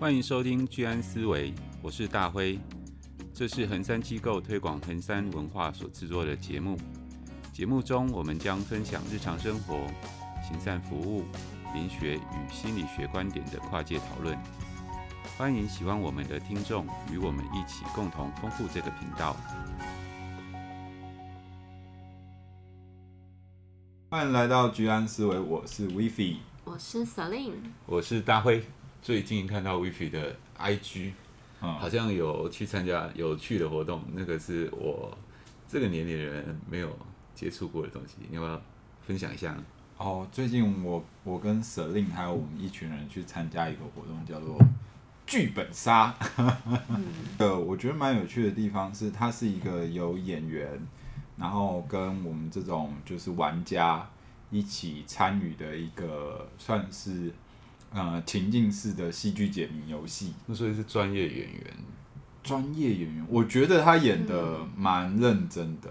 欢迎收听居安思维，我是大辉。这是恒山机构推广恒山文化所制作的节目。节目中，我们将分享日常生活、行善服务、灵学与心理学观点的跨界讨论。欢迎喜欢我们的听众与我们一起共同丰富这个频道。欢迎来到居安思维，我是 Vivi，我是 Celine，我是大辉。最近看到 Vivi 的 IG。嗯、好像有去参加有趣的活动，那个是我这个年龄的人没有接触过的东西，你要不要分享一下呢？哦，最近我我跟 Celine 还有我们一群人去参加一个活动，叫做剧本杀。呃，我觉得蛮有趣的地方是，它是一个有演员，然后跟我们这种就是玩家一起参与的一个，算是。呃，情境式的戏剧解谜游戏，那所以是专业演员。专业演员，我觉得他演的蛮认真的。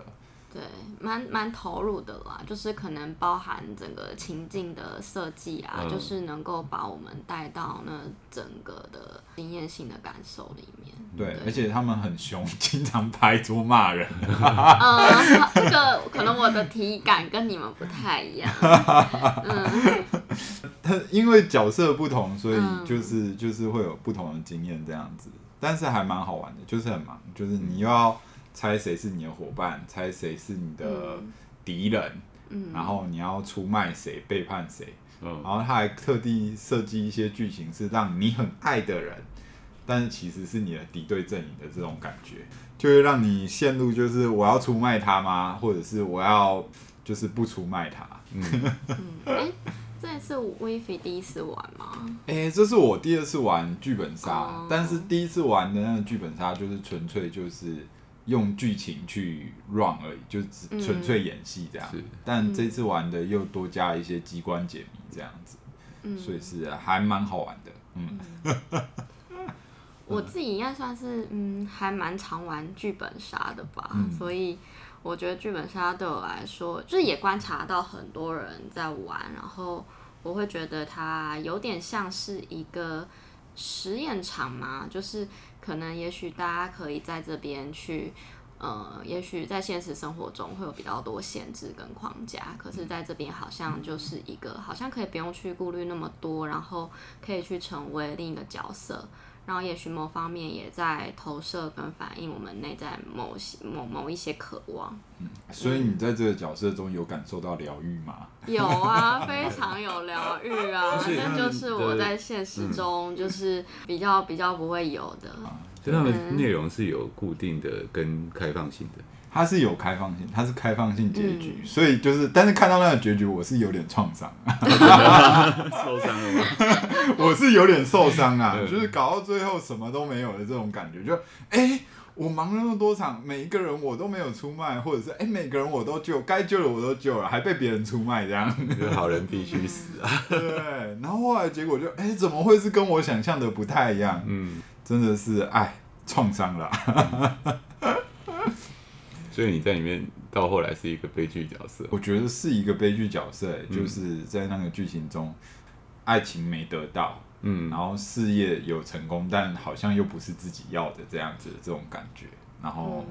对，蛮蛮投入的啦，就是可能包含整个情境的设计啊，嗯、就是能够把我们带到那整个的经验性的感受里面。对，对而且他们很凶，经常拍桌骂人。嗯，这个可能我的体感跟你们不太一样。嗯，他因为角色不同，所以就是就是会有不同的经验这样子，但是还蛮好玩的，就是很忙，就是你又要。猜谁是你的伙伴，猜谁是你的敌人，嗯，然后你要出卖谁，背叛谁，嗯，然后他还特地设计一些剧情，是让你很爱的人，但是其实是你的敌对阵营的这种感觉，就会让你陷入就是我要出卖他吗？或者是我要就是不出卖他？嗯，哎，这是 Vivi 第一次玩吗？哎，这是我第二次玩剧本杀，哦，但是第一次玩的那个剧本杀就是纯粹就是。用剧情去 run 而已，就只纯粹演戏这样。嗯、但这次玩的又多加一些机关解谜这样子，嗯、所以是还蛮好玩的。嗯，我自己应该算是嗯还蛮常玩剧本杀的吧，嗯、所以我觉得剧本杀对我来说，就是也观察到很多人在玩，然后我会觉得它有点像是一个实验场嘛，就是。可能也许大家可以在这边去，呃，也许在现实生活中会有比较多限制跟框架，可是在这边好像就是一个，好像可以不用去顾虑那么多，然后可以去成为另一个角色。然后也许某方面也在投射跟反映我们内在某些某某一些渴望。嗯，所以你在这个角色中有感受到疗愈吗？有啊，非常有疗愈啊，那就是我在现实中就是比较比较不会有的。对，他们内容是有固定的跟开放性的。它是有开放性，它是开放性结局，嗯、所以就是，但是看到那个结局，我是有点创伤，受伤了吗？我是有点受伤啊，就是搞到最后什么都没有的这种感觉，就哎、欸，我忙了那么多场，每一个人我都没有出卖，或者是哎、欸，每个人我都救，该救的我都救了，还被别人出卖，这样，好人必须死啊，对，然后后来结果就哎、欸，怎么会是跟我想象的不太一样？嗯，真的是哎，创伤了。所以你在里面到后来是一个悲剧角色，我觉得是一个悲剧角色，就是在那个剧情中，爱情没得到，嗯，然后事业有成功，但好像又不是自己要的这样子的这种感觉，然后。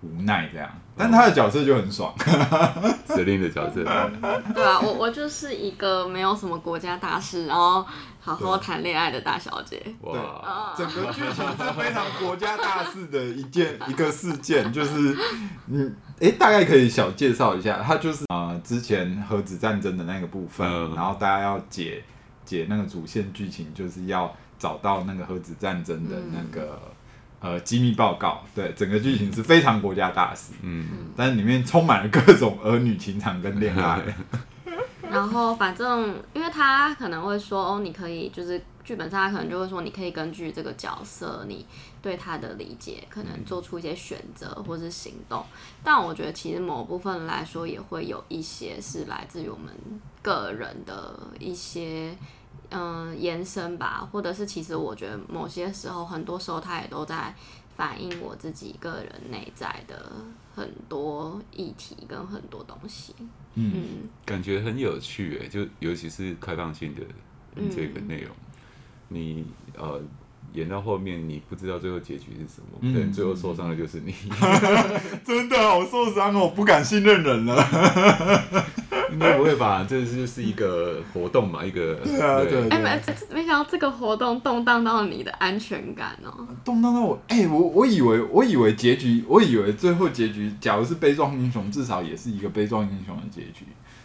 无奈这样，但他的角色就很爽，指令的角色。对啊，我我就是一个没有什么国家大事，然后好好谈恋爱的大小姐。对，整个剧情是非常国家大事的一件一个事件，就是嗯，哎，大概可以小介绍一下，它就是啊、呃，之前核子战争的那个部分，嗯、然后大家要解解那个主线剧情，就是要找到那个核子战争的那个。嗯呃，机密报告，对，整个剧情是非常国家大事，嗯，但是里面充满了各种儿女情长跟恋爱。然后反正，因为他可能会说，哦，你可以就是剧本上他可能就会说，你可以根据这个角色，你对他的理解，可能做出一些选择或是行动。但我觉得，其实某部分来说，也会有一些是来自于我们个人的一些。嗯，延伸吧，或者是其实我觉得某些时候，很多时候它也都在反映我自己个人内在的很多议题跟很多东西。嗯，嗯感觉很有趣诶，就尤其是开放性的这个内容。你呃演到后面，你不知道最后结局是什么，嗯、可能最后受伤的就是你。真的好受伤哦，不敢信任人了。应该不会吧？这就是一个活动嘛，一个 对啊，对。哎，没没想到这个活动动荡到你的安全感哦，动荡到我。哎、欸，我我以为我以为结局，我以为最后结局，假如是悲壮英雄，至少也是一个悲壮英雄的结局。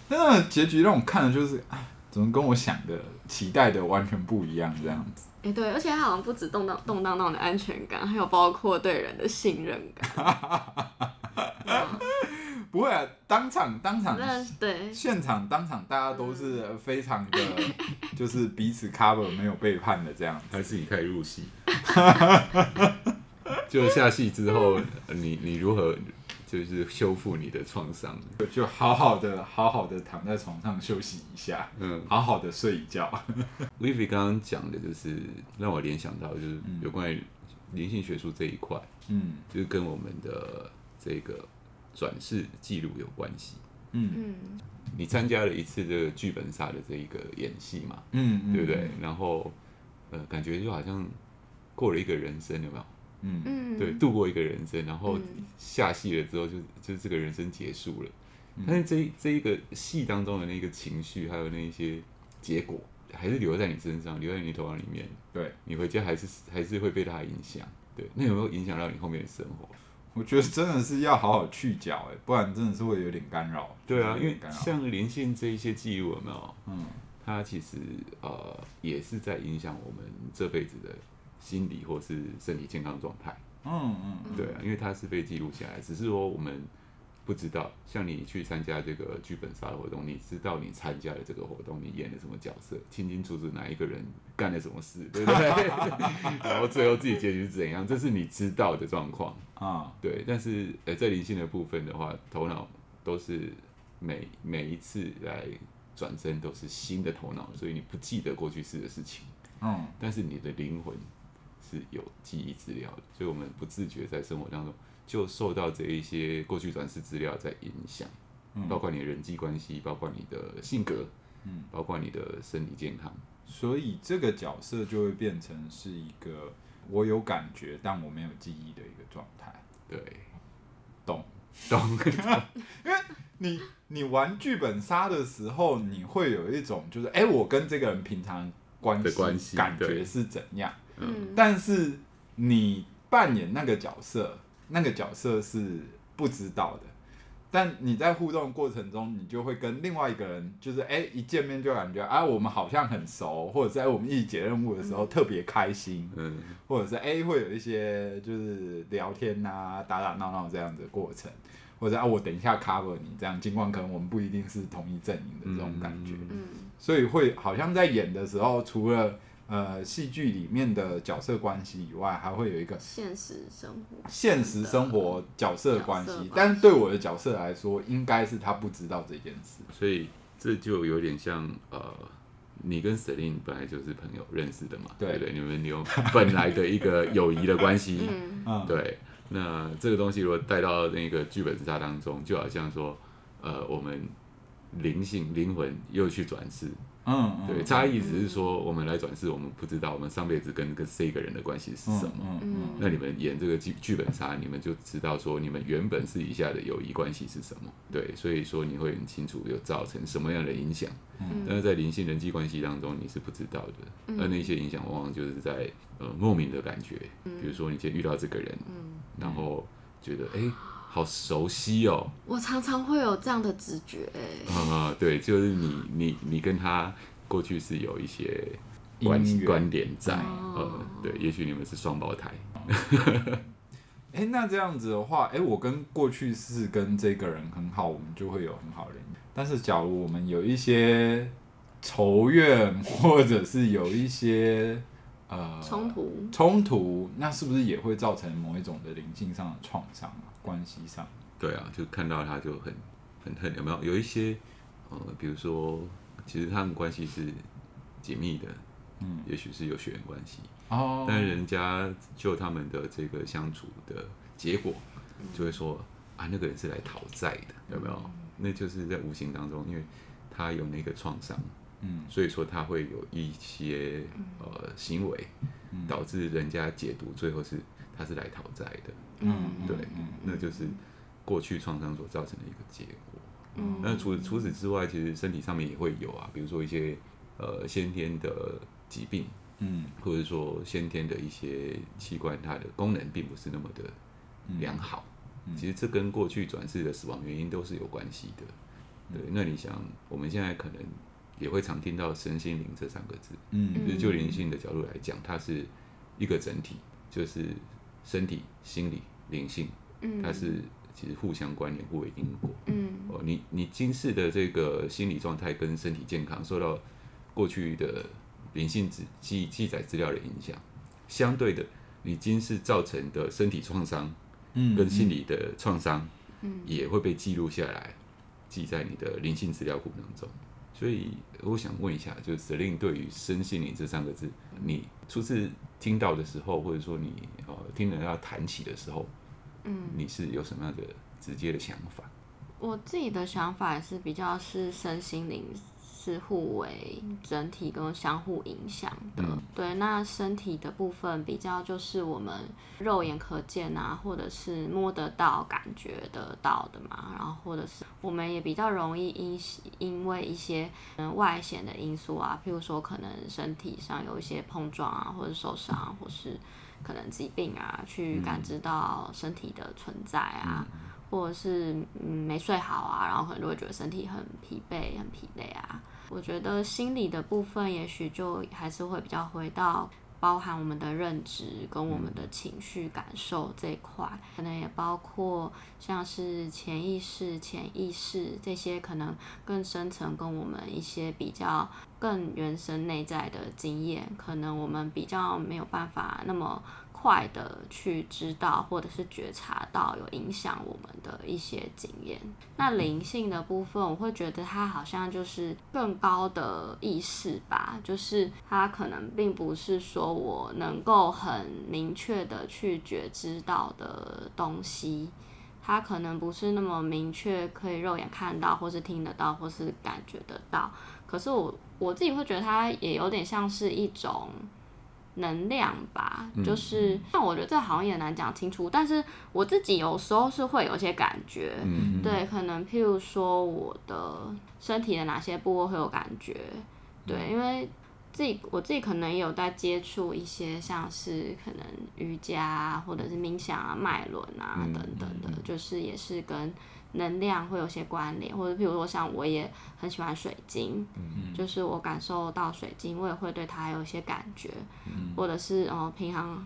但那个结局让我看的就是，啊，怎么跟我想的、期待的完全不一样？这样子。哎、欸，对，而且它好像不止动荡动荡到你的安全感，还有包括对人的信任感。不会啊，当场当场对现场当场大家都是非常的，就是彼此 cover 没有背叛的这样，还是你可以入戏？就下戏之后，你你如何就是修复你的创伤？就好好的好好的躺在床上休息一下，嗯，好好的睡一觉。Vivi 刚刚讲的就是让我联想到就是有关于灵性学术这一块，嗯，就是跟我们的这个。转世记录有关系，嗯，你参加了一次这个剧本杀的这一个演戏嘛，嗯，嗯，对不对？然后，呃，感觉就好像过了一个人生，有没有？嗯嗯，对，度过一个人生，然后下戏了之后就，就就这个人生结束了。嗯、但是这这一个戏当中的那个情绪，还有那一些结果，还是留在你身上，留在你头脑里面。对，你回家还是还是会被它影响。对，那有没有影响到你后面的生活？我觉得真的是要好好去角哎，不然真的是会有点干扰。对啊，因为像连线这一些记录有没有？嗯，它其实呃也是在影响我们这辈子的心理或是身体健康状态。嗯嗯，对啊，因为它是被记录下来，只是说我们。不知道，像你去参加这个剧本杀的活动，你知道你参加了这个活动，你演了什么角色，清清楚楚哪一个人干了什么事，对不对？然后最后自己结局是怎样，这是你知道的状况啊。对，但是呃，在灵性的部分的话，头脑都是每每一次来转身都是新的头脑，所以你不记得过去式的事情。嗯，但是你的灵魂是有记忆资料的，所以我们不自觉在生活当中。就受到这一些过去转世资料在影响，嗯，包括你的人际关系，包括你的性格，嗯，包括你的身体健康，所以这个角色就会变成是一个我有感觉，但我没有记忆的一个状态。对，懂。懂，因为你你玩剧本杀的时候，你会有一种就是，哎，我跟这个人平常关系感觉是怎样？嗯，但是你扮演那个角色。那个角色是不知道的，但你在互动过程中，你就会跟另外一个人，就是哎、欸，一见面就感觉啊，我们好像很熟，或者在我们一起解任务的时候特别开心，嗯，或者是哎、欸，会有一些就是聊天啊，打打闹闹这样的过程，或者啊，我等一下 cover 你这样，尽管可能我们不一定是同一阵营的这种感觉，嗯，所以会好像在演的时候，除了呃，戏剧里面的角色关系以外，还会有一个现实生活、现实生活角色关系。但是对我的角色来说，应该是他不知道这件事，所以这就有点像呃，你跟 Celine 本来就是朋友认识的嘛，对。对，你们有本来的一个友谊的关系，嗯，对。那这个东西如果带到那个剧本杀当中，就好像说，呃，我们灵性灵魂又去转世。嗯，对，差异只是说我们来转世，我们不知道我们上辈子跟跟这个人的关系是什么。嗯嗯，那你们演这个剧剧本杀，你们就知道说你们原本私底下的友谊关系是什么。对，所以说你会很清楚有造成什么样的影响。嗯，但是在灵性人际关系当中，你是不知道的。而那些影响往往就是在呃莫名的感觉，比如说你今天遇到这个人，然后觉得哎。好熟悉哦！我常常会有这样的直觉，哎，啊，对，就是你你你跟他过去是有一些关系关联在，呃、哦嗯，对，也许你们是双胞胎。哎、欸，那这样子的话，哎、欸，我跟过去是跟这个人很好，我们就会有很好的。但是，假如我们有一些仇怨，或者是有一些呃冲突，冲突，那是不是也会造成某一种的灵性上的创伤啊？关系上，对啊，就看到他就很很恨，有没有？有一些，呃，比如说，其实他们关系是紧密的，嗯，也许是有血缘关系哦，但人家就他们的这个相处的结果，就会说、嗯、啊，那个人是来讨债的，有没有？嗯、那就是在无形当中，因为他有那个创伤，嗯，所以说他会有一些呃行为，导致人家解读最后是他是来讨债的，嗯，对，那就是过去创伤所造成的一个结果。嗯，那除除此之外，其实身体上面也会有啊，比如说一些呃先天的疾病，嗯，或者说先天的一些器官，它的功能并不是那么的良好。其实这跟过去转世的死亡原因都是有关系的。对，那你想，我们现在可能也会常听到身心灵这三个字，嗯，就是就灵性的角度来讲，它是一个整体，就是身体、心理、灵性，嗯。它是其实互相关联、互为因果。嗯，哦，你你今世的这个心理状态跟身体健康受到过去的灵性记记记载资料的影响，相对的，你今世造成的身体创伤，嗯，跟心理的创伤，嗯，也会被记录下来。记在你的灵性资料库当中，所以我想问一下，就是 Celine 对于身心灵这三个字，你初次听到的时候，或者说你呃听人家谈起的时候，嗯，你是有什么样的直接的想法？我自己的想法也是比较是身心灵。是互为整体跟相互影响的，嗯、对。那身体的部分比较就是我们肉眼可见啊，或者是摸得到、感觉得到的嘛。然后或者是我们也比较容易因因为一些嗯外显的因素啊，譬如说可能身体上有一些碰撞啊，或者受伤，或是可能疾病啊，去感知到身体的存在啊。嗯或者是嗯没睡好啊，然后可能就会觉得身体很疲惫、很疲累啊。我觉得心理的部分，也许就还是会比较回到包含我们的认知跟我们的情绪感受这一块，可能也包括像是潜意识、潜意识这些可能更深层跟我们一些比较更原生内在的经验，可能我们比较没有办法那么。快的去知道或者是觉察到有影响我们的一些经验。那灵性的部分，我会觉得它好像就是更高的意识吧，就是它可能并不是说我能够很明确的去觉知到的东西，它可能不是那么明确可以肉眼看到，或是听得到，或是感觉得到。可是我我自己会觉得它也有点像是一种。能量吧，就是那、嗯、我觉得这好像也难讲清楚，但是我自己有时候是会有些感觉，嗯、对，可能譬如说我的身体的哪些部位会有感觉，对，嗯、因为自己我自己可能也有在接触一些像是可能瑜伽啊，或者是冥想啊、脉轮啊等等的，嗯、就是也是跟。能量会有些关联，或者譬如说像我也很喜欢水晶，嗯、就是我感受到水晶，我也会对它有一些感觉，嗯、或者是哦，平常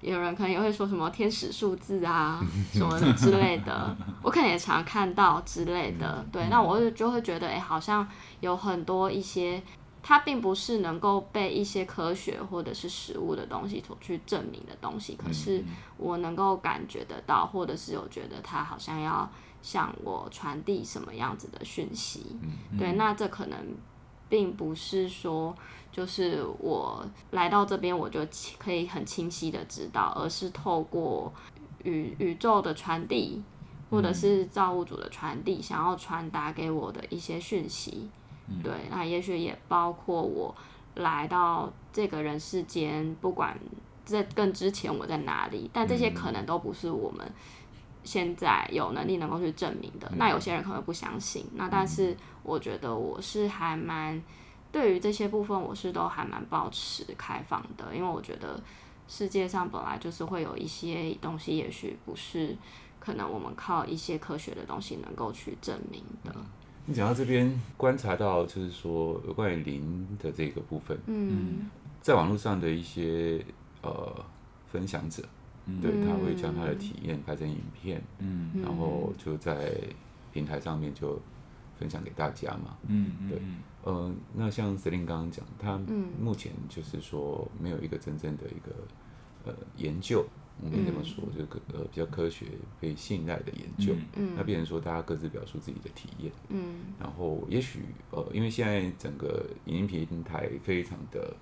有人可能也会说什么天使数字啊 什么的之类的，我可能也常看到之类的，嗯、对，那我就就会觉得，哎、欸，好像有很多一些，它并不是能够被一些科学或者是实物的东西所去证明的东西，可是我能够感觉得到，或者是有觉得它好像要。向我传递什么样子的讯息？对，那这可能并不是说，就是我来到这边我就可以很清晰的知道，而是透过宇宇宙的传递，或者是造物主的传递，想要传达给我的一些讯息。嗯、对，那也许也包括我来到这个人世间，不管在更之前我在哪里，但这些可能都不是我们。现在有能力能够去证明的，那有些人可能不相信。那但是我觉得我是还蛮对于这些部分，我是都还蛮保持开放的，因为我觉得世界上本来就是会有一些东西，也许不是可能我们靠一些科学的东西能够去证明的。你讲到这边观察到，就是说有关于灵的这个部分，嗯，在网络上的一些呃分享者。对，他会将他的体验拍成影片，嗯，然后就在平台上面就分享给大家嘛，嗯对，呃，那像 Celine 刚刚讲，他目前就是说没有一个真正的一个呃研究，我们这么说，就呃比较科学、被信赖的研究，嗯，那变成说大家各自表述自己的体验，嗯，然后也许呃，因为现在整个影音平台非常的。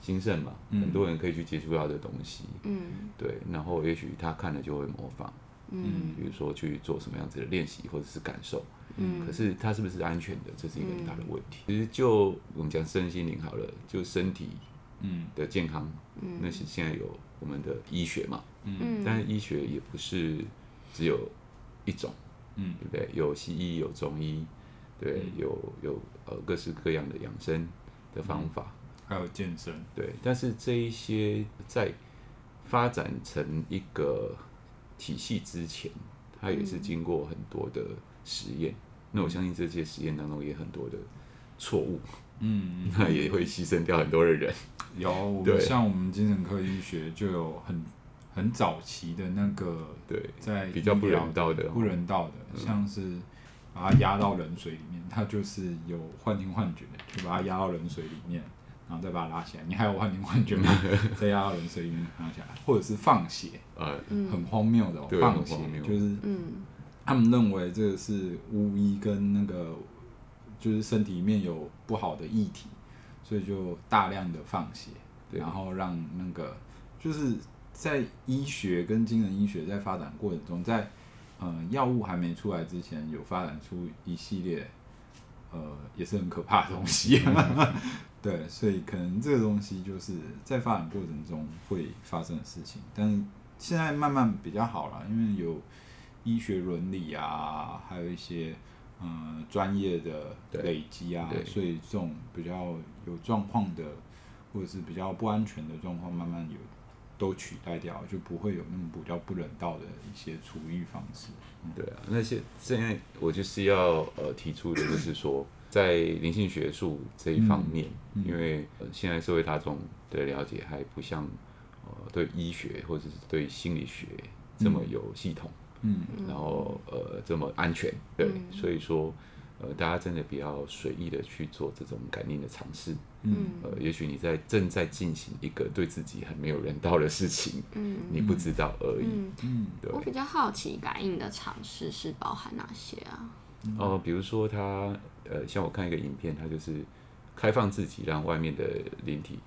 兴盛嘛，嗯、很多人可以去接触到的东西，嗯，对，然后也许他看了就会模仿，嗯，比如说去做什么样子的练习或者是感受，嗯，可是它是不是安全的，这是一个很大的问题。其实就我们讲身心灵好了，就身体嗯。的健康，嗯，那是现在有我们的医学嘛，嗯，但是医学也不是只有一种，嗯，对不对？有西医，有中医，对，有有呃各式各样的养生的方法，还有健身，对。但是这一些在发展成一个体系之前，它也是经过很多的实验。那我相信这些实验当中也很多的错误，嗯，那也会牺牲掉很多的人。有，我们像我们精神科医学就有很很早期的那个，对，在比较不人道的，不人道的，像是把它压到冷水里面，它就是有幻听幻觉，就把它压到冷水里面，然后再把它拉起来。你还有幻听幻觉吗？再压到人水里面拉起来，或者是放血，呃，很荒谬的哦放血，就是嗯。他们认为这个是巫医跟那个，就是身体里面有不好的液体，所以就大量的放血，然后让那个就是在医学跟精神医学在发展过程中，在呃药物还没出来之前，有发展出一系列呃也是很可怕的东西，对，所以可能这个东西就是在发展过程中会发生的事情，但是现在慢慢比较好了，因为有。医学伦理啊，还有一些嗯专业的累积啊，所以这种比较有状况的，或者是比较不安全的状况，慢慢有都取代掉，就不会有那么比较不人道的一些处遇方式。嗯、对啊，那些现在我就是要呃提出的就是说，在灵性学术这一方面，嗯嗯、因为现在社会大众的了解还不像呃对医学或者是对心理学这么有系统。嗯嗯，然后呃，这么安全，对，嗯、所以说呃，大家真的比较随意的去做这种感应的尝试，嗯，呃，也许你在正在进行一个对自己很没有人道的事情，嗯，你不知道而已，嗯，嗯。对。我比较好奇感应的尝试是包含哪些啊？哦、呃，比如说他呃，像我看一个影片，它就是开放自己，让外面的灵体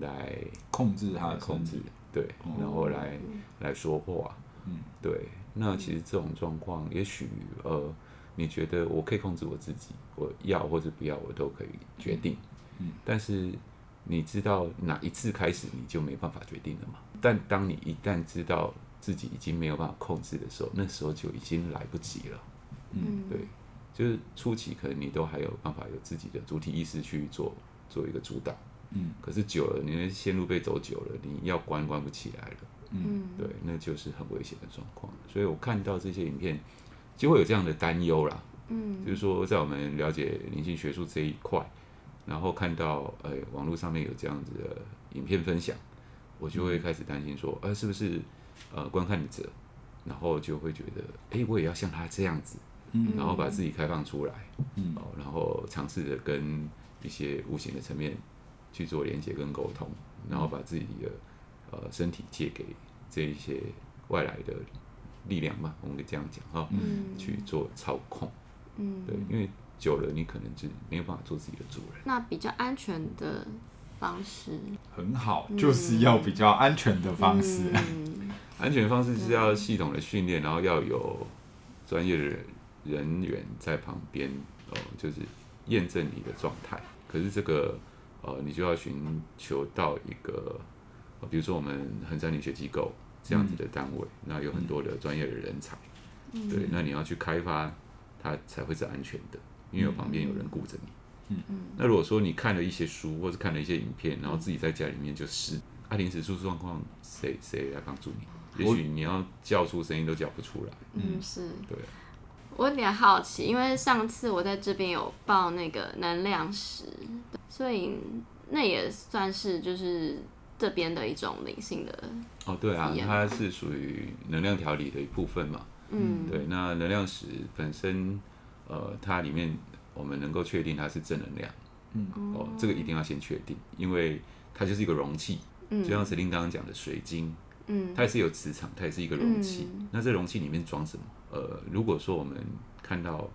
来控制他的控制，对，然后来、嗯、来说话，嗯，对。那其实这种状况，也许呃，你觉得我可以控制我自己，我要或者不要，我都可以决定。嗯，但是你知道哪一次开始你就没办法决定了吗？但当你一旦知道自己已经没有办法控制的时候，那时候就已经来不及了。嗯，对，就是初期可能你都还有办法有自己的主体意识去做做一个主导。嗯，可是久了，你的线路被走久了，你要关关不起来了。嗯，对，那就是很危险的状况。所以我看到这些影片，就会有这样的担忧啦。嗯，就是说，在我们了解灵性学术这一块，然后看到呃网络上面有这样子的影片分享，我就会开始担心说，呃，是不是呃观看者，然后就会觉得，哎，我也要像他这样子，嗯，然后把自己开放出来，嗯，然后尝试着跟一些无形的层面去做连接跟沟通，然后把自己的呃身体借给。这一些外来的力量嘛，我们可以这样讲哈，嗯、去做操控，嗯，对，因为久了你可能就没有办法做自己的主人。那比较安全的方式，很好，就是要比较安全的方式。嗯、安全的方式是要系统的训练，然后要有专业的人员在旁边哦，就是验证你的状态。可是这个呃，你就要寻求到一个，比如说我们衡山理学机构。这样子的单位，嗯、那有很多的专业的人才，嗯、对，那你要去开发，它才会是安全的，因为有旁边有人顾着你。嗯嗯。那如果说你看了一些书，或是看了一些影片，然后自己在家里面就是，啊，临时出状况，谁谁来帮助你？也许你要叫出声音都叫不出来。嗯，是。对。我有点好奇，因为上次我在这边有报那个能量石，所以那也算是就是。这边的一种灵性的哦，对啊，它是属于能量调理的一部分嘛。嗯，对，那能量石本身，呃，它里面我们能够确定它是正能量。嗯，哦，这个一定要先确定，因为它就是一个容器。嗯，就像石林刚刚讲的水晶，嗯，它也是有磁场，它也是一个容器。嗯，那这容器里面装什么？呃，如果说我们看到，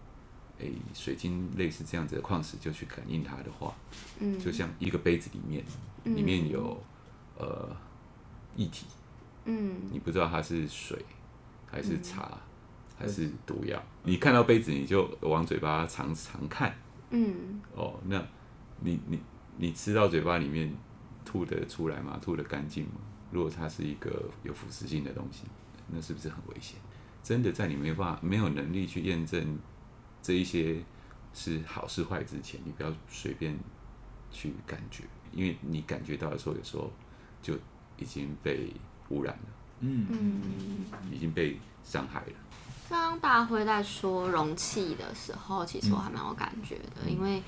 诶，水晶类似这样子的矿石，就去感应它的话，嗯，就像一个杯子里面，里面有。呃，液体，嗯，你不知道它是水，还是茶，嗯、还是毒药？你看到杯子你就往嘴巴尝尝看，嗯，哦，那你你你吃到嘴巴里面吐得出来吗？吐得干净吗？如果它是一个有腐蚀性的东西，那是不是很危险？真的在你没办法、没有能力去验证这一些是好是坏之前，你不要随便去感觉，因为你感觉到的时候，有时候就已经被污染了，嗯嗯，已经被伤害了。刚刚大辉在说容器的时候，其实我还蛮有感觉的，嗯、因为。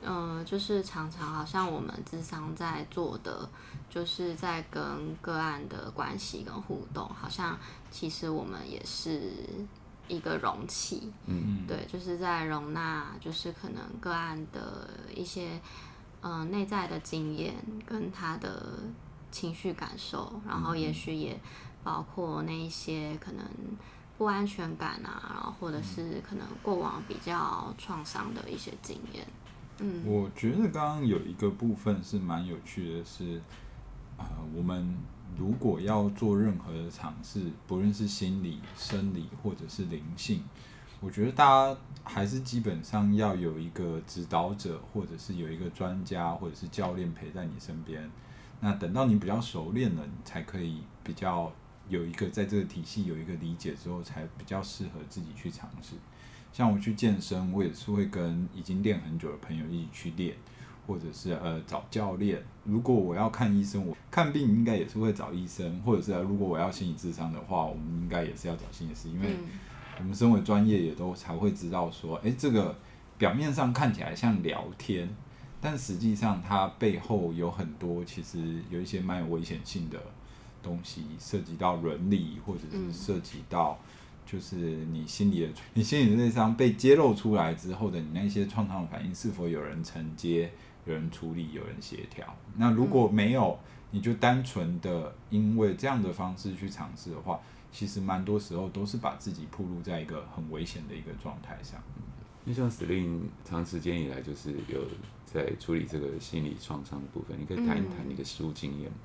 嗯，就是常常好像我们智商在做的，就是在跟个案的关系跟互动，好像其实我们也是一个容器，嗯，对，就是在容纳，就是可能个案的一些嗯内在的经验跟他的情绪感受，然后也许也包括那一些可能不安全感啊，然后或者是可能过往比较创伤的一些经验。我觉得刚刚有一个部分是蛮有趣的是，是、呃、我们如果要做任何的尝试，不论是心理、生理或者是灵性，我觉得大家还是基本上要有一个指导者，或者是有一个专家或者是教练陪在你身边。那等到你比较熟练了，你才可以比较有一个在这个体系有一个理解之后，才比较适合自己去尝试。像我去健身，我也是会跟已经练很久的朋友一起去练，或者是呃找教练。如果我要看医生，我看病应该也是会找医生，或者是如果我要心理咨商的话，我们应该也是要找心理师，因为我们身为专业也都才会知道说，诶，这个表面上看起来像聊天，但实际上它背后有很多其实有一些蛮有危险性的东西，涉及到伦理，或者是涉及到。就是你心里的，你心里的内伤被揭露出来之后的你那些创伤反应，是否有人承接、有人处理、有人协调？那如果没有，你就单纯的因为这样的方式去尝试的话，其实蛮多时候都是把自己暴露在一个很危险的一个状态上。就像司令长时间以来就是有在处理这个心理创伤的部分，你可以谈一谈你的实务经验吗？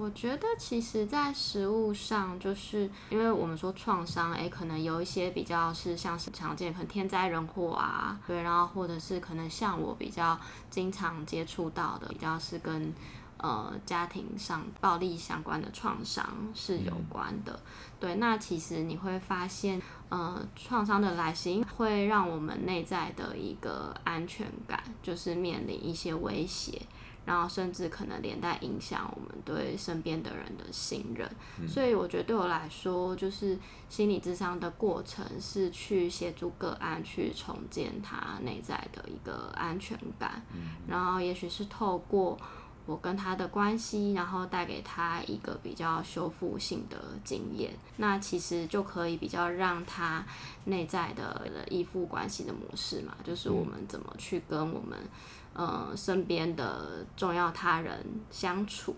我觉得其实，在食物上，就是因为我们说创伤，诶，可能有一些比较是像是常见，可能天灾人祸啊，对，然后或者是可能像我比较经常接触到的，比较是跟呃家庭上暴力相关的创伤是有关的，嗯、对。那其实你会发现，呃，创伤的来袭会让我们内在的一个安全感，就是面临一些威胁。然后甚至可能连带影响我们对身边的人的信任，嗯、所以我觉得对我来说，就是心理智商的过程是去协助个案去重建他内在的一个安全感，嗯、然后也许是透过我跟他的关系，然后带给他一个比较修复性的经验，那其实就可以比较让他内在的依附关系的模式嘛，就是我们怎么去跟我们。呃，身边的重要他人相处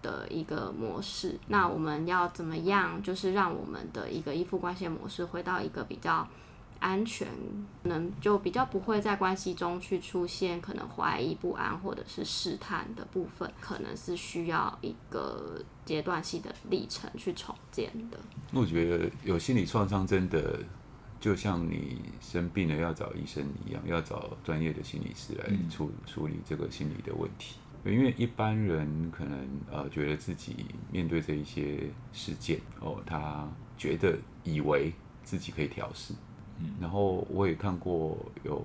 的一个模式，那我们要怎么样？就是让我们的一个依附关系模式回到一个比较安全，可能就比较不会在关系中去出现可能怀疑、不安或者是试探的部分，可能是需要一个阶段性的历程去重建的。我觉得有心理创伤真的。就像你生病了要找医生一样，要找专业的心理师来处、嗯、处理这个心理的问题。因为一般人可能呃觉得自己面对这一些事件哦，他觉得以为自己可以调试。嗯，然后我也看过有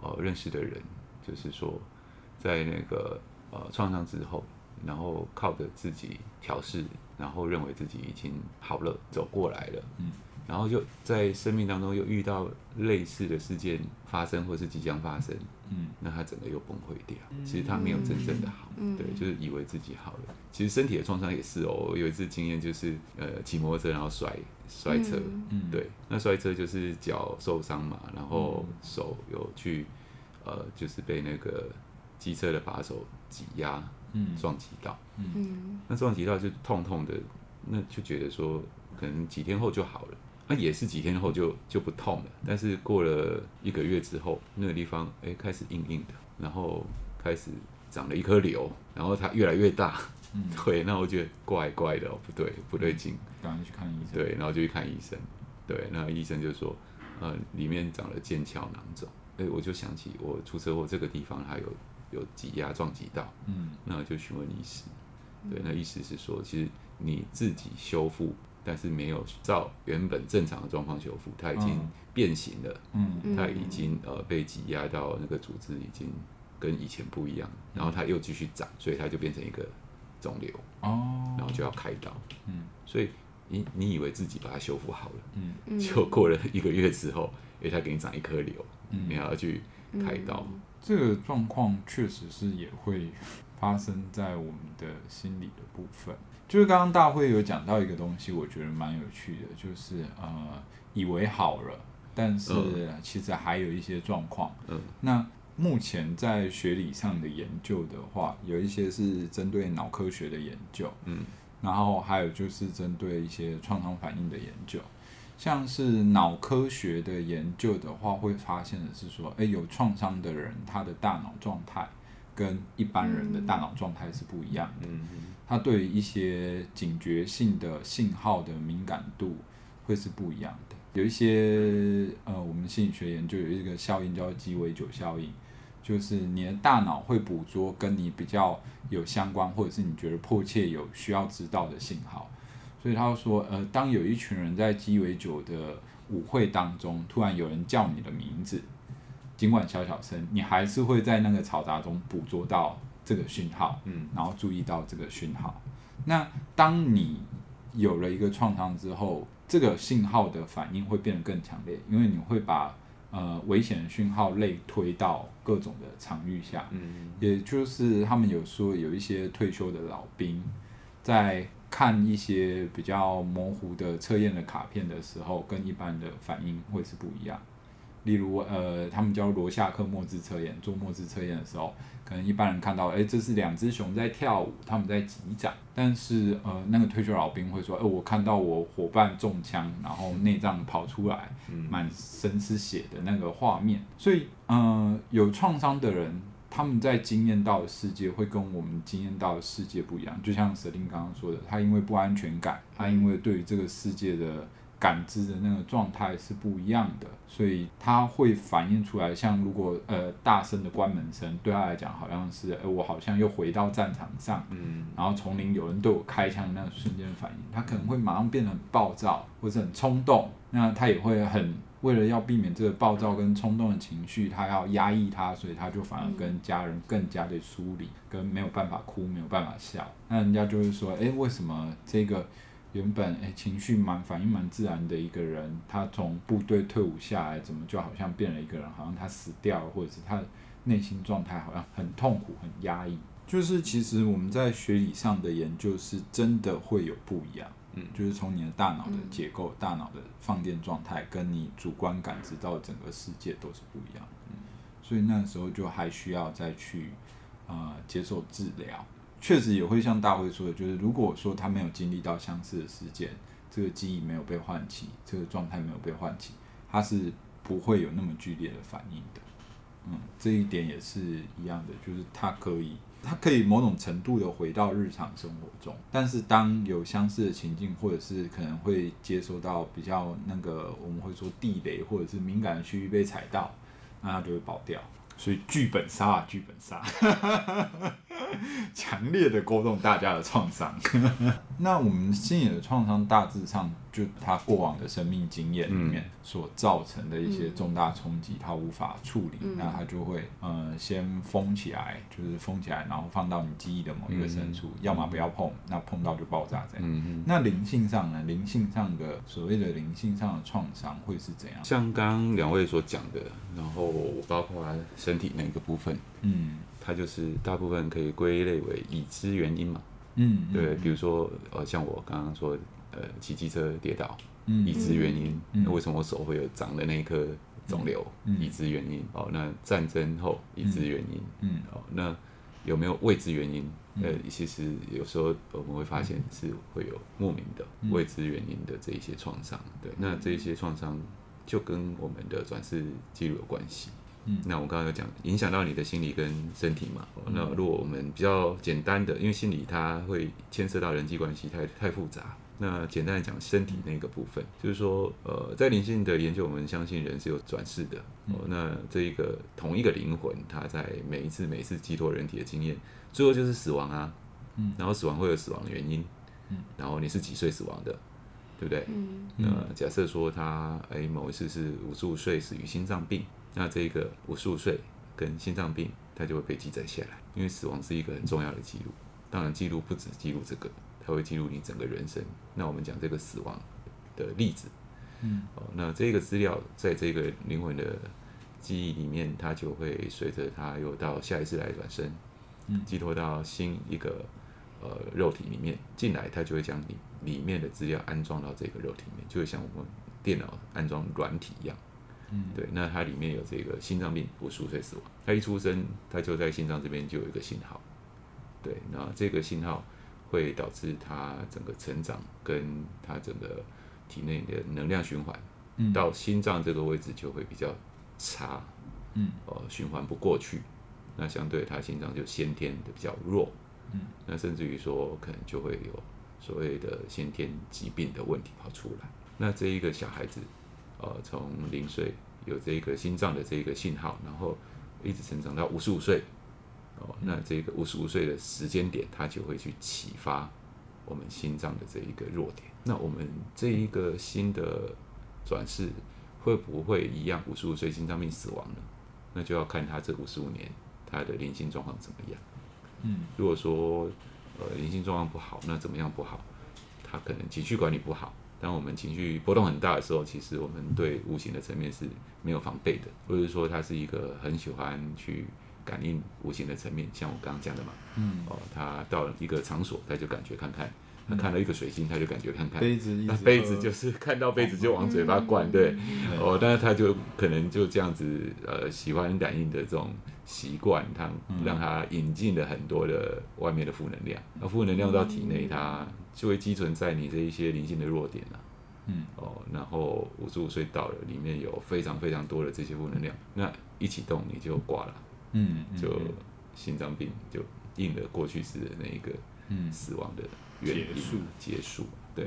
呃认识的人，就是说在那个呃创伤之后，然后靠着自己调试，然后认为自己已经好了，走过来了。嗯。然后就在生命当中又遇到类似的事件发生，或是即将发生，嗯，那他整个又崩溃掉。其实他没有真正的好，嗯、对，就是以为自己好了。其实身体的创伤也是哦。我有一次经验就是，呃，骑摩托车然后摔摔车，嗯，对，那摔车就是脚受伤嘛，然后手有去，呃，就是被那个机车的把手挤压，嗯，撞击到，嗯，那撞击到就痛痛的，那就觉得说可能几天后就好了。那也是几天后就就不痛了，但是过了一个月之后，那个地方哎、欸、开始硬硬的，然后开始长了一颗瘤，然后它越来越大，嗯，对，那我觉得怪怪的哦，不对，不对劲，赶紧去看医生，对，然后就去看医生，对，那医生就说，呃，里面长了腱鞘囊肿。哎，我就想起我出车祸这个地方还有有挤压撞击到，嗯，那我就询问医师，对，那医师是说，其实你自己修复，但是没有照原本正常的状况修复，它已经变形了，嗯，它已经呃被挤压到那个组织已经跟以前不一样，然后它又继续长，所以它就变成一个肿瘤，哦，然后就要开刀，嗯，所以你你以为自己把它修复好了，嗯，就过了一个月之后，诶，它给你长一颗瘤。你还要去开刀，嗯、这个状况确实是也会发生在我们的心理的部分。就是刚刚大会有讲到一个东西，我觉得蛮有趣的，就是呃，以为好了，但是其实还有一些状况。嗯，那目前在学理上的研究的话，有一些是针对脑科学的研究，嗯，然后还有就是针对一些创伤反应的研究。像是脑科学的研究的话，会发现的是说，诶，有创伤的人，他的大脑状态跟一般人的大脑状态是不一样的。他对于一些警觉性的信号的敏感度会是不一样的。有一些呃，我们心理学研究有一个效应叫鸡尾酒效应，就是你的大脑会捕捉跟你比较有相关，或者是你觉得迫切有需要知道的信号。所以他说，呃，当有一群人在鸡尾酒的舞会当中，突然有人叫你的名字，尽管小小声，你还是会在那个嘈杂中捕捉到这个讯号，嗯，然后注意到这个讯号。那当你有了一个创伤之后，这个信号的反应会变得更强烈，因为你会把呃危险的讯号类推到各种的场域下，嗯，也就是他们有说有一些退休的老兵在。看一些比较模糊的测验的卡片的时候，跟一般的反应会是不一样。例如，呃，他们叫罗夏克墨汁测验，做墨汁测验的时候，可能一般人看到，哎，这是两只熊在跳舞，他们在击掌。但是，呃，那个退休老兵会说，哎，我看到我伙伴中枪，然后内脏跑出来，满身是血的那个画面。所以，呃，有创伤的人。他们在经验到的世界会跟我们经验到的世界不一样，就像舍令刚刚说的，他因为不安全感，他因为对于这个世界的感知的那个状态是不一样的，所以他会反映出来。像如果呃大声的关门声对他来讲好像是，哎，我好像又回到战场上，嗯，然后丛林有人对我开枪那个瞬间反应，他可能会马上变得很暴躁或者很冲动，那他也会很。为了要避免这个暴躁跟冲动的情绪，他要压抑他，所以他就反而跟家人更加的疏离，跟没有办法哭，没有办法笑。那人家就会说，诶，为什么这个原本诶情绪蛮反应蛮自然的一个人，他从部队退伍下来，怎么就好像变了一个人，好像他死掉了，或者是他内心状态好像很痛苦、很压抑。就是其实我们在学理上的研究是真的会有不一样。嗯，就是从你的大脑的结构、嗯、大脑的放电状态，跟你主观感知到整个世界都是不一样的。嗯，所以那时候就还需要再去呃接受治疗。确实也会像大辉说的，就是如果说他没有经历到相似的事件，这个记忆没有被唤起，这个状态没有被唤起，他是不会有那么剧烈的反应的。嗯，这一点也是一样的，就是他可以。他可以某种程度的回到日常生活中，但是当有相似的情境，或者是可能会接收到比较那个我们会说地雷或者是敏感的区域被踩到，那他就会爆掉。所以剧本杀啊，剧本杀，强烈的勾动大家的创伤。那我们心理的创伤大致上，就他过往的生命经验里面所造成的一些重大冲击，他无法处理，嗯、那他就会呃先封起来，就是封起来，然后放到你记忆的某一个深处，嗯、要么不要碰，那碰到就爆炸这样。那灵性上呢？灵性上的所谓的灵性上的创伤会是怎样？像刚刚两位所讲的，然后包括身体那个部分，嗯，它就是大部分可以归类为已知原因嘛，嗯，对，比如说呃，像我刚刚说，呃，骑机车跌倒，嗯，已知原因，那为什么我手会有长的那一颗肿瘤？已知原因，哦，那战争后已知原因，嗯，哦，那有没有未知原因？呃，其实有时候我们会发现是会有莫名的未知原因的这一些创伤，对，那这一些创伤就跟我们的转世记录有关系。嗯，那我刚刚有讲，影响到你的心理跟身体嘛。嗯、那如果我们比较简单的，因为心理它会牵涉到人际关系，太太复杂。那简单的讲，身体那个部分，就是说，呃，在灵性的研究，我们相信人是有转世的。哦，那这一个同一个灵魂，它在每一次每一次寄托人体的经验，最后就是死亡啊。嗯。然后死亡会有死亡的原因。嗯。然后你是几岁死亡的，对不对？嗯。那假设说他哎某一次是五十五岁死于心脏病，那这个五十五岁跟心脏病，它就会被记载下来，因为死亡是一个很重要的记录。当然，记录不止记录这个。它会记录你整个人生。那我们讲这个死亡的例子，嗯，哦，那这个资料在这个灵魂的记忆里面，它就会随着它又到下一次来转生，嗯，寄托到新一个呃肉体里面进来，它就会将里里面的资料安装到这个肉体里面，就会像我们电脑安装软体一样，嗯，对。那它里面有这个心脏病，五十五岁死亡，他一出生，他就在心脏这边就有一个信号，对，那这个信号。会导致他整个成长跟他整个体内的能量循环，嗯，到心脏这个位置就会比较差，嗯，呃，循环不过去，那相对他心脏就先天的比较弱，嗯，那甚至于说可能就会有所谓的先天疾病的问题跑出来。那这一个小孩子，呃，从零岁有这个心脏的这个信号，然后一直成长到五十五岁。哦，那这个五十五岁的时间点，它就会去启发我们心脏的这一个弱点。那我们这一个新的转世会不会一样五十五岁心脏病死亡呢？那就要看他这五十五年他的灵性状况怎么样。嗯，如果说呃灵性状况不好，那怎么样不好？他可能情绪管理不好。当我们情绪波动很大的时候，其实我们对无形的层面是没有防备的，或者说他是一个很喜欢去。感应无形的层面，像我刚刚讲的嘛，嗯，哦，他到了一个场所，他就感觉看看，他看到一个水晶，他就感觉看看，杯子，那杯子就是 看到杯子就往嘴巴灌，对，哦，但是他就可能就这样子，呃，喜欢感应的这种习惯，他让他引进了很多的外面的负能量，那负能量到体内，它就会积存在你这一些灵性的弱点了，嗯，哦，然后五十五岁到了，里面有非常非常多的这些负能量，那一启动你就挂了。嗯，就心脏病就应了过去式的那一个死亡的原因结束结束。对，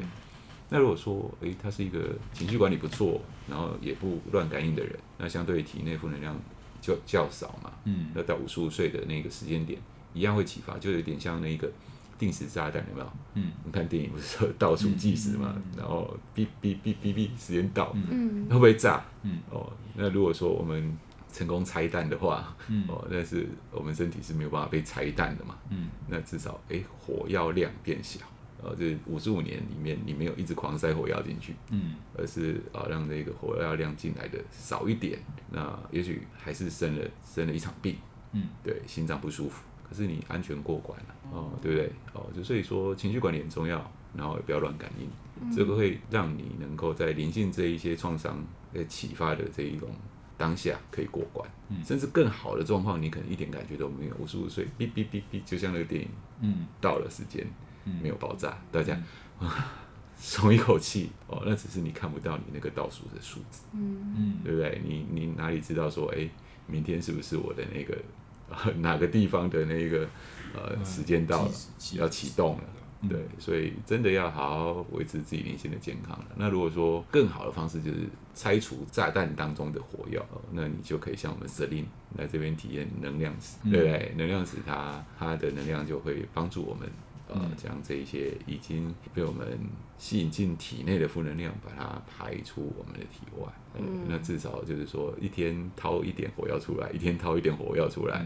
那如果说诶，他是一个情绪管理不错，然后也不乱感应的人，那相对于体内负能量就较少嘛。嗯，那到五十五岁的那个时间点，一样会启发，就有点像那个定时炸弹，有没有？嗯，你看电影不是说倒数计时嘛，然后哔哔哔哔哔，时间到，嗯，会不会炸？嗯，哦，那如果说我们。成功拆弹的话，嗯、哦，那是我们身体是没有办法被拆弹的嘛，嗯，那至少哎、欸，火药量变小，呃、哦，这五十五年里面你没有一直狂塞火药进去，嗯，而是啊、哦、让这个火药量进来的少一点，那也许还是生了生了一场病，嗯，对，心脏不舒服，可是你安全过关了，哦，对不对？哦，就所以说情绪管理很重要，然后也不要乱感应，嗯、这个会让你能够在灵性这一些创伤呃启发的这一种。当下可以过关，嗯、甚至更好的状况，你可能一点感觉都没有。五十五岁，哔哔哔哔，就像那个电影，嗯，到了时间，嗯、没有爆炸，大家啊，松一口气哦。那只是你看不到你那个倒数的数字，嗯嗯，对不对？你你哪里知道说，哎，明天是不是我的那个、呃、哪个地方的那个呃时间到了，要启动了？对，所以真的要好好维持自己灵性的健康了。那如果说更好的方式就是拆除炸弹当中的火药，那你就可以像我们 Celine 来这边体验能量石，对不对？能量石它它的能量就会帮助我们，呃，将这一些已经被我们吸引进体内的负能量，把它排出我们的体外。嗯，那至少就是说一天掏一点火药出来，一天掏一点火药出来。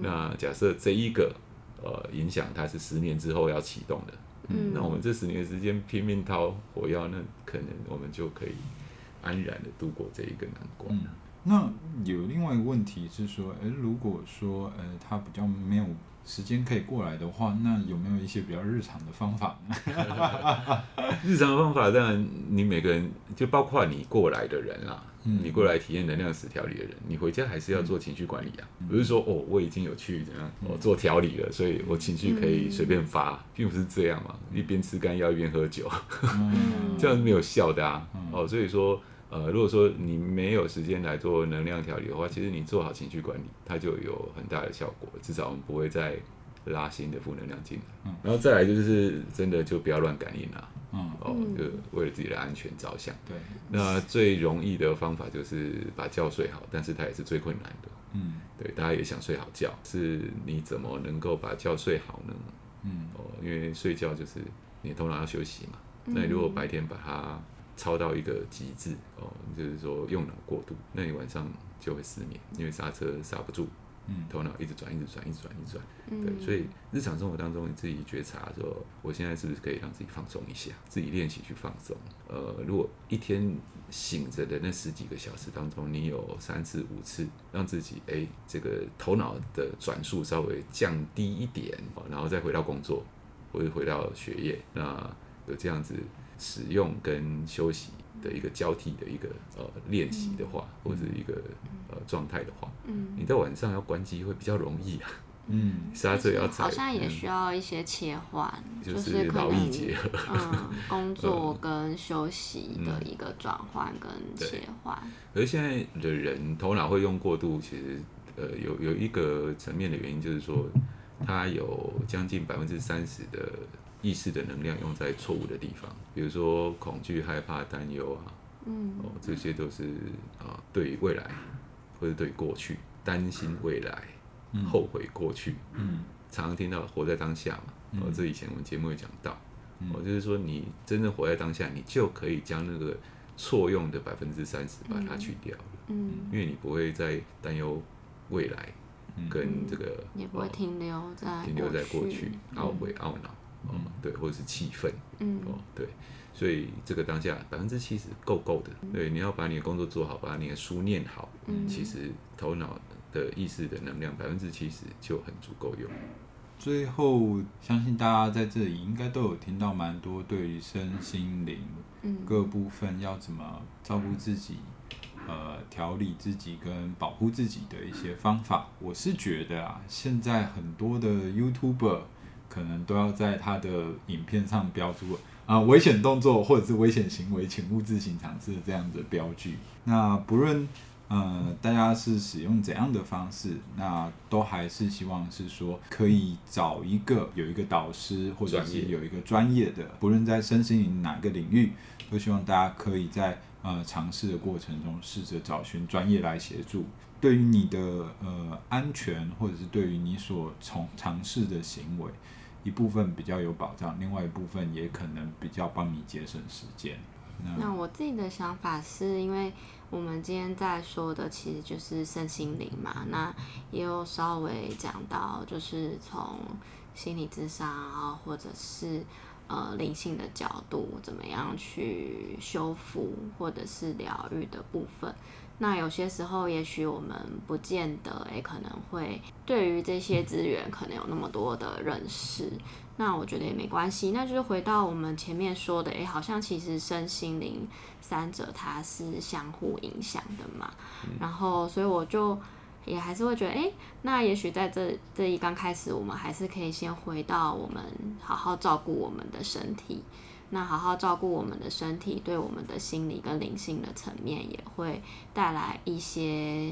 那假设这一个。呃，影响它是十年之后要启动的，嗯，那我们这十年的时间拼命掏火药，那可能我们就可以安然的度过这一个难关。嗯，那有另外一个问题是说，诶，如果说呃，他比较没有时间可以过来的话，那有没有一些比较日常的方法呢？日常的方法，当然你每个人就包括你过来的人啦。你过来体验能量石调理的人，你回家还是要做情绪管理啊。不是说哦，我已经有去怎样，我做调理了，所以我情绪可以随便发，并不是这样嘛。一边吃干药一边喝酒，这样是没有效的啊。哦，所以说，呃，如果说你没有时间来做能量调理的话，其实你做好情绪管理，它就有很大的效果。至少我们不会再拉新的负能量进来。然后再来就是真的就不要乱感应了。嗯，哦，就为了自己的安全着想。对，那最容易的方法就是把觉睡好，但是它也是最困难的。嗯，对，大家也想睡好觉，是你怎么能够把觉睡好呢？嗯，哦，因为睡觉就是你的头脑要休息嘛。那你如果白天把它操到一个极致，哦，就是说用脑过度，那你晚上就会失眠，因为刹车刹不住。嗯，头脑一直转，一直转，一直转，一直转。嗯，对，所以日常生活当中，你自己觉察说，我现在是不是可以让自己放松一下？自己练习去放松。呃，如果一天醒着的那十几个小时当中，你有三次、五次让自己哎，这个头脑的转速稍微降低一点，然后再回到工作或者回到学业，那有这样子使用跟休息的一个交替的一个呃练习的话，或者一个呃状态的话，嗯，你在晚上要关机会比较容易啊，嗯，刹车要踩，好像也需要一些切换，嗯、就是劳逸结合，嗯，工作 跟休息的一个转换跟切换。而现在的人头脑会用过度，其实呃有有一个层面的原因，就是说他有将近百分之三十的。意识的能量用在错误的地方，比如说恐惧、害怕、担忧啊，嗯，哦，这些都是啊，对于未来或者对于过去担心未来，嗯、后悔过去，嗯，常常听到活在当下嘛，哦，这以前我们节目有讲到，嗯、哦，就是说你真正活在当下，你就可以将那个错用的百分之三十把它去掉，嗯，因为你不会再担忧未来跟这个，也不会停留在停留在过去，懊悔懊恼。嗯，对，或者是气氛，嗯，哦，对，所以这个当下百分之七十够够的，对，你要把你的工作做好，把你的书念好，嗯，其实头脑的意识的能量百分之七十就很足够用。最后，相信大家在这里应该都有听到蛮多对于身心灵各部分要怎么照顾自己，呃，调理自己跟保护自己的一些方法。我是觉得啊，现在很多的 YouTuber。可能都要在他的影片上标注啊、呃、危险动作或者是危险行为，请勿自行尝试这样的标记。那不论呃大家是使用怎样的方式，那都还是希望是说可以找一个有一个导师，或者是有一个专业的，不论在身心灵哪个领域，都希望大家可以在呃尝试的过程中试着找寻专业来协助。对于你的呃安全，或者是对于你所从尝试的行为。一部分比较有保障，另外一部分也可能比较帮你节省时间。那，我自己的想法是，因为我们今天在说的其实就是身心灵嘛，那也有稍微讲到，就是从心理智商啊，或者是呃灵性的角度，怎么样去修复或者是疗愈的部分。那有些时候，也许我们不见得诶、欸，可能会对于这些资源可能有那么多的认识。那我觉得也没关系。那就是回到我们前面说的，诶、欸，好像其实身心灵三者它是相互影响的嘛。然后，所以我就也还是会觉得，诶、欸，那也许在这这一刚开始，我们还是可以先回到我们好好照顾我们的身体。那好好照顾我们的身体，对我们的心理跟灵性的层面也会带来一些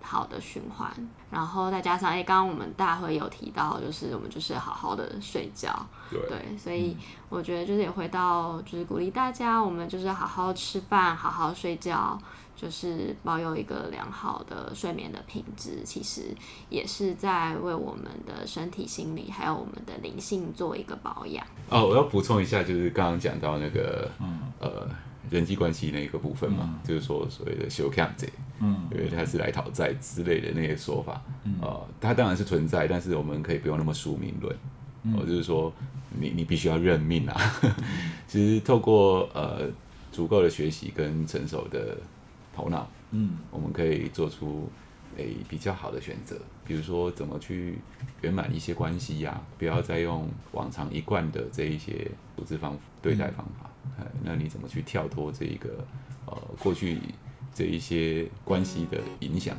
好的循环。然后再加上，哎，刚刚我们大会有提到，就是我们就是好好的睡觉，对，对，所以我觉得就是也回到，就是鼓励大家，我们就是好好吃饭，好好睡觉。就是保有一个良好的睡眠的品质，其实也是在为我们的身体、心理还有我们的灵性做一个保养。哦，我要补充一下，就是刚刚讲到那个，嗯、呃，人际关系那个部分嘛，嗯、就是说所谓的修强者，嗯，因为他是来讨债之类的那些说法，嗯，呃，他当然是存在，但是我们可以不用那么宿命论，嗯、呃，就是说你你必须要认命啊。嗯、其实透过呃足够的学习跟成熟的。头脑，嗯，我们可以做出诶、欸、比较好的选择，比如说怎么去圆满一些关系呀、啊，不要再用往常一贯的这一些处置方对待方法，嗯、那你怎么去跳脱这一个呃过去这一些关系的影响，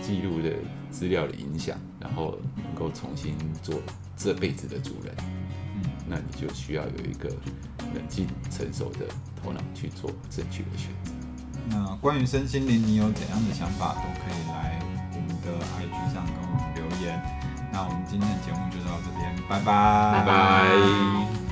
记录的资料的影响，然后能够重新做这辈子的主人，嗯，那你就需要有一个冷静成熟的头脑去做正确的选择。那关于身心灵，你有怎样的想法，都可以来我们的 IG 上跟我们留言。那我们今天的节目就到这边，拜拜，拜拜。